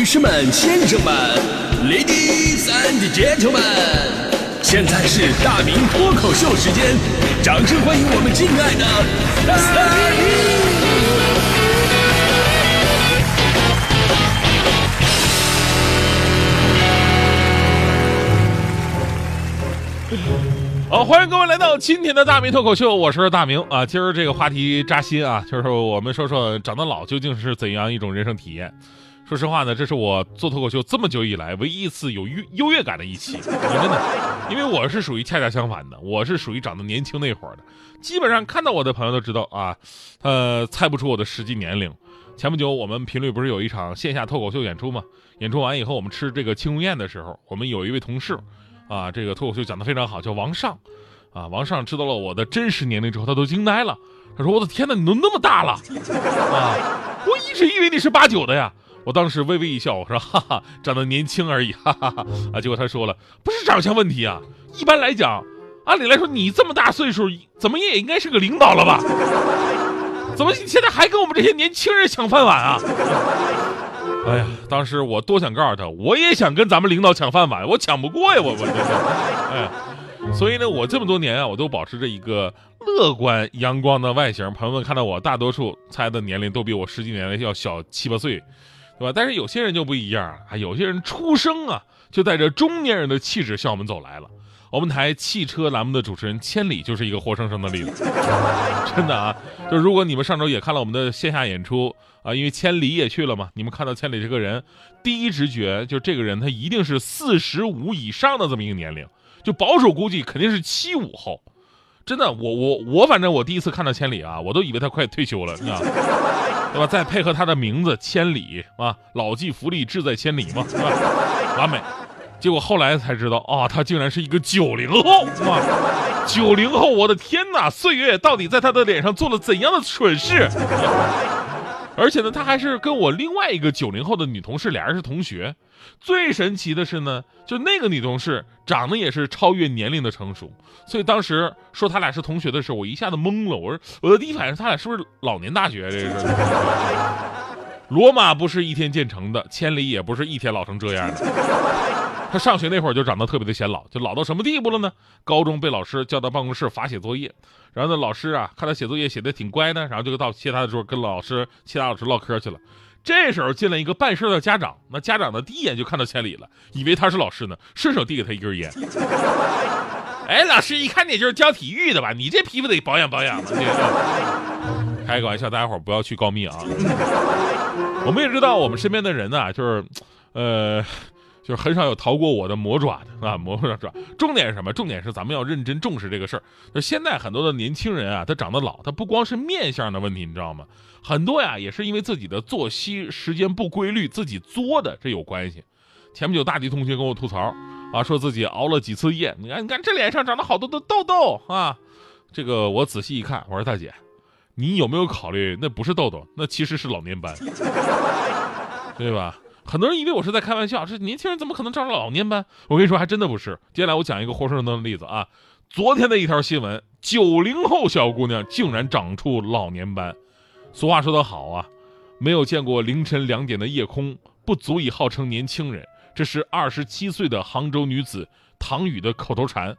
女士们、先生们，Ladies and Gentlemen，现在是大明脱口秀时间，掌声欢迎我们敬爱的大明！好，欢迎各位来到今天的大明脱口秀，我是大明啊。今儿这个话题扎心啊，就是我们说说长得老究竟是怎样一种人生体验。说实话呢，这是我做脱口秀这么久以来唯一一次有优优越感的一期，真的，因为我是属于恰恰相反的，我是属于长得年轻那会儿的，基本上看到我的朋友都知道啊，呃，猜不出我的实际年龄。前不久我们频率不是有一场线下脱口秀演出吗？演出完以后，我们吃这个庆功宴的时候，我们有一位同事。啊，这个脱口秀讲的非常好，叫王尚，啊，王尚知道了我的真实年龄之后，他都惊呆了。他说：“我的天哪，你都那么大了啊！我一直以为你是八九的呀。”我当时微微一笑，我说：“哈哈，长得年轻而已。”哈哈哈。啊，结果他说了：“不是长相问题啊，一般来讲，按理来说你这么大岁数，怎么也应该是个领导了吧？怎么你现在还跟我们这些年轻人抢饭碗啊？”哎呀，当时我多想告诉他，我也想跟咱们领导抢饭碗，我抢不过呀，我我这是，哎，所以呢，我这么多年啊，我都保持着一个乐观阳光的外形。朋友们看到我，大多数猜的年龄都比我实际年龄要小七八岁，对吧？但是有些人就不一样啊，有些人出生啊就带着中年人的气质向我们走来了。我们台汽车栏目的主持人千里就是一个活生生的例子，真的啊！就如果你们上周也看了我们的线下演出啊，因为千里也去了嘛，你们看到千里这个人，第一直觉就这个人他一定是四十五以上的这么一个年龄，就保守估计肯定是七五后。真的，我我我反正我第一次看到千里啊，我都以为他快退休了，你知道对吧？再配合他的名字千里啊，老骥伏枥，志在千里嘛，是吧？完美。结果后来才知道啊，他竟然是一个九零后哇！九零后，我的天哪！岁月到底在他的脸上做了怎样的蠢事？而且呢，他还是跟我另外一个九零后的女同事俩人是同学。最神奇的是呢，就那个女同事长得也是超越年龄的成熟。所以当时说他俩是同学的时候，我一下子懵了。我说我的第一反应是他俩是不是老年大学？这是。罗马不是一天建成的，千里也不是一天老成这样的。他上学那会儿就长得特别的显老，就老到什么地步了呢？高中被老师叫到办公室罚写作业，然后呢，老师啊看他写作业写的挺乖呢，然后就到其他的桌跟老师、其他老师唠嗑去了。这时候进来一个办事的家长，那家长呢第一眼就看到千里了，以为他是老师呢，顺手递给他一根烟。哎，老师一看你就是教体育的吧？你这皮肤得保养保养了。开个玩笑，大家伙不要去告密啊。我们也知道，我们身边的人呢，就是，呃。就是很少有逃过我的魔爪的啊，魔爪。重点是什么？重点是咱们要认真重视这个事儿。就现在很多的年轻人啊，他长得老，他不光是面相的问题，你知道吗？很多呀，也是因为自己的作息时间不规律，自己作的，这有关系。前不久，大迪同学跟我吐槽啊，说自己熬了几次夜，你看，你看这脸上长了好多的痘痘啊。这个我仔细一看，我说大姐，你有没有考虑，那不是痘痘，那其实是老年斑，对吧？很多人以为我是在开玩笑，这年轻人怎么可能长老年斑？我跟你说，还真的不是。接下来我讲一个活生生的例子啊，昨天的一条新闻，九零后小姑娘竟然长出老年斑。俗话说得好啊，没有见过凌晨两点的夜空，不足以号称年轻人。这是二十七岁的杭州女子唐雨的口头禅。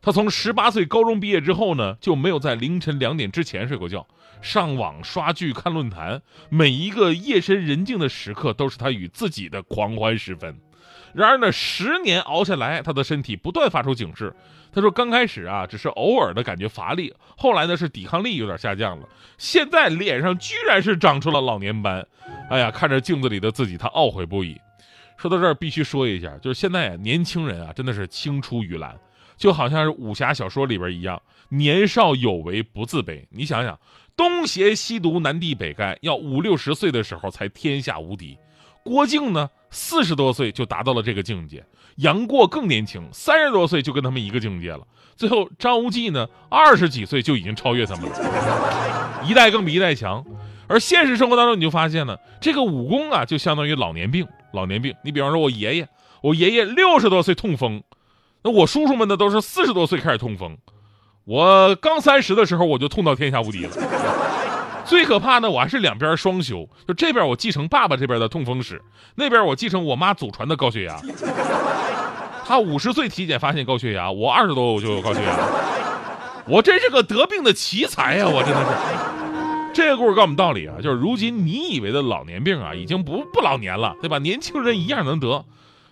他从十八岁高中毕业之后呢，就没有在凌晨两点之前睡过觉。上网刷剧看论坛，每一个夜深人静的时刻都是他与自己的狂欢时分。然而呢，十年熬下来，他的身体不断发出警示。他说：“刚开始啊，只是偶尔的感觉乏力，后来呢是抵抗力有点下降了，现在脸上居然是长出了老年斑。哎呀，看着镜子里的自己，他懊悔不已。说到这儿，必须说一下，就是现在年轻人啊，真的是青出于蓝，就好像是武侠小说里边一样，年少有为不自卑。你想想。”东邪西毒，南帝北丐，要五六十岁的时候才天下无敌。郭靖呢，四十多岁就达到了这个境界。杨过更年轻，三十多岁就跟他们一个境界了。最后张无忌呢，二十几岁就已经超越他们了。一代更比一代强。而现实生活当中，你就发现了这个武功啊，就相当于老年病。老年病，你比方说我爷爷，我爷爷六十多岁痛风，那我叔叔们呢，都是四十多岁开始痛风。我刚三十的时候，我就痛到天下无敌了。最可怕的我还是两边双修，就这边我继承爸爸这边的痛风史，那边我继承我妈祖传的高血压。他五十岁体检发现高血压，我二十多我就有高血压，我真是个得病的奇才呀！我真的是。这个故事告诉我们道理啊，就是如今你以为的老年病啊，已经不不老年了，对吧？年轻人一样能得。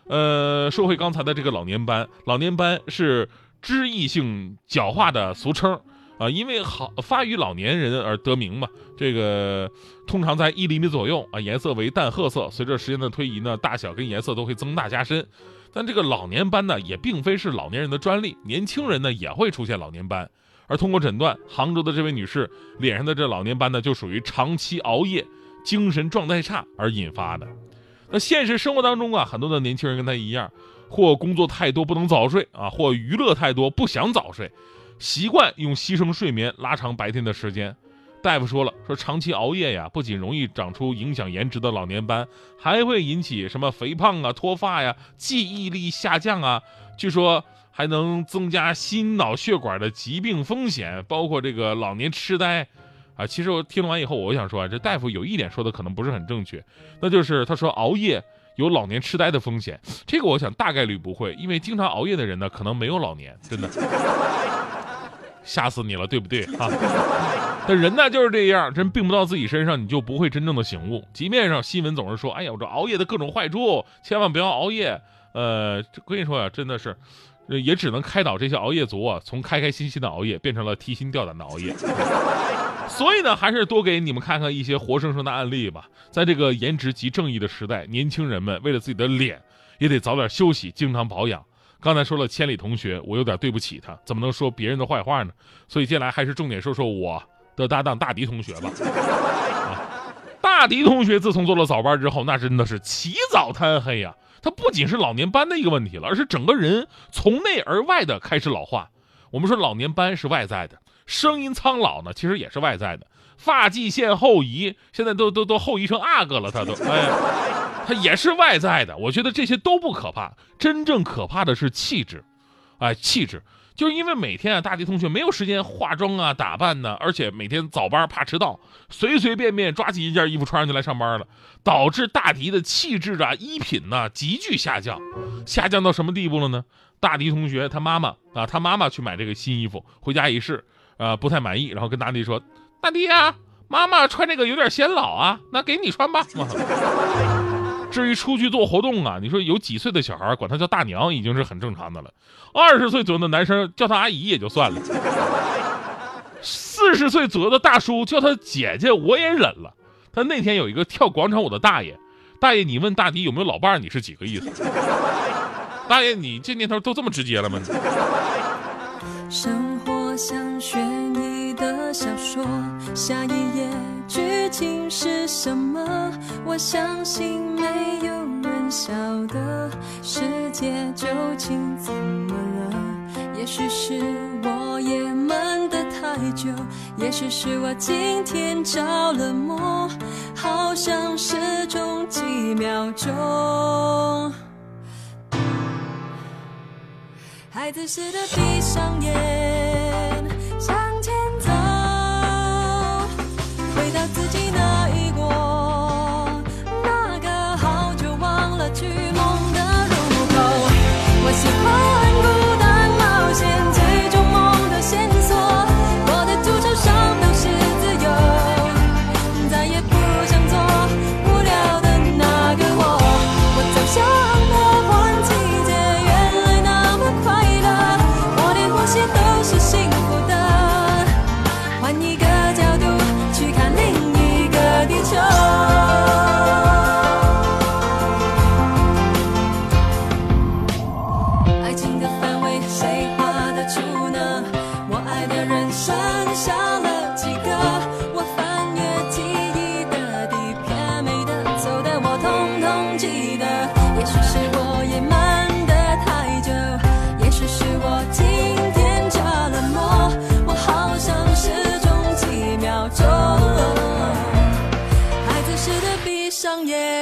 呃，说回刚才的这个老年斑，老年斑是脂溢性角化的俗称啊，因为好发于老年人而得名嘛。这个通常在一厘米左右啊，颜色为淡褐色，随着时间的推移呢，大小跟颜色都会增大加深。但这个老年斑呢，也并非是老年人的专利，年轻人呢也会出现老年斑。而通过诊断，杭州的这位女士脸上的这老年斑呢，就属于长期熬夜、精神状态差而引发的。现实生活当中啊，很多的年轻人跟他一样，或工作太多不能早睡啊，或娱乐太多不想早睡，习惯用牺牲睡眠拉长白天的时间。大夫说了，说长期熬夜呀，不仅容易长出影响颜值的老年斑，还会引起什么肥胖啊、脱发呀、记忆力下降啊，据说还能增加心脑血管的疾病风险，包括这个老年痴呆啊。其实我听完以后，我想说啊，这大夫有一点说的可能不是很正确，那就是他说熬夜有老年痴呆的风险，这个我想大概率不会，因为经常熬夜的人呢，可能没有老年，真的。吓死你了，对不对啊？那人呢就是这样，真病不到自己身上，你就不会真正的醒悟。即便上新闻总是说，哎呀，我这熬夜的各种坏处，千万不要熬夜。呃，跟你说呀，真的是，也只能开导这些熬夜族啊，从开开心心的熬夜变成了提心吊胆的熬夜。所以呢，还是多给你们看看一些活生生的案例吧。在这个颜值即正义的时代，年轻人们为了自己的脸，也得早点休息，经常保养。刚才说了千里同学，我有点对不起他，怎么能说别人的坏话呢？所以接下来还是重点说说我的搭档大迪同学吧。啊，大迪同学自从做了早班之后，那真的是起早贪黑呀。他不仅是老年斑的一个问题了，而是整个人从内而外的开始老化。我们说老年斑是外在的，声音苍老呢，其实也是外在的。发际线后移，现在都都都后移成阿哥了，他都 哎。他也是外在的，我觉得这些都不可怕，真正可怕的是气质，哎，气质，就是因为每天啊，大迪同学没有时间化妆啊、打扮呢，而且每天早班怕迟到，随随便便抓起一件衣服穿上就来上班了，导致大迪的气质啊、衣品呢急剧下降，下降到什么地步了呢？大迪同学他妈妈啊，他妈妈去买这个新衣服，回家一试，呃，不太满意，然后跟大迪说：“大迪呀，妈妈穿这个有点显老啊，那给你穿吧。”至于出去做活动啊，你说有几岁的小孩管他叫大娘已经是很正常的了，二十岁左右的男生叫他阿姨也就算了，四十岁左右的大叔叫他姐姐我也忍了。他那天有一个跳广场舞的大爷，大爷你问大迪有没有老伴儿，你是几个意思？大爷你这年头都这么直接了吗？悬疑的小说，下一页剧情是什么？我相信没有人晓得世界究竟怎么了。也许是我也闷得太久，也许是我今天着了魔，好像失踪几秒钟。孩子似的闭上眼，长夜。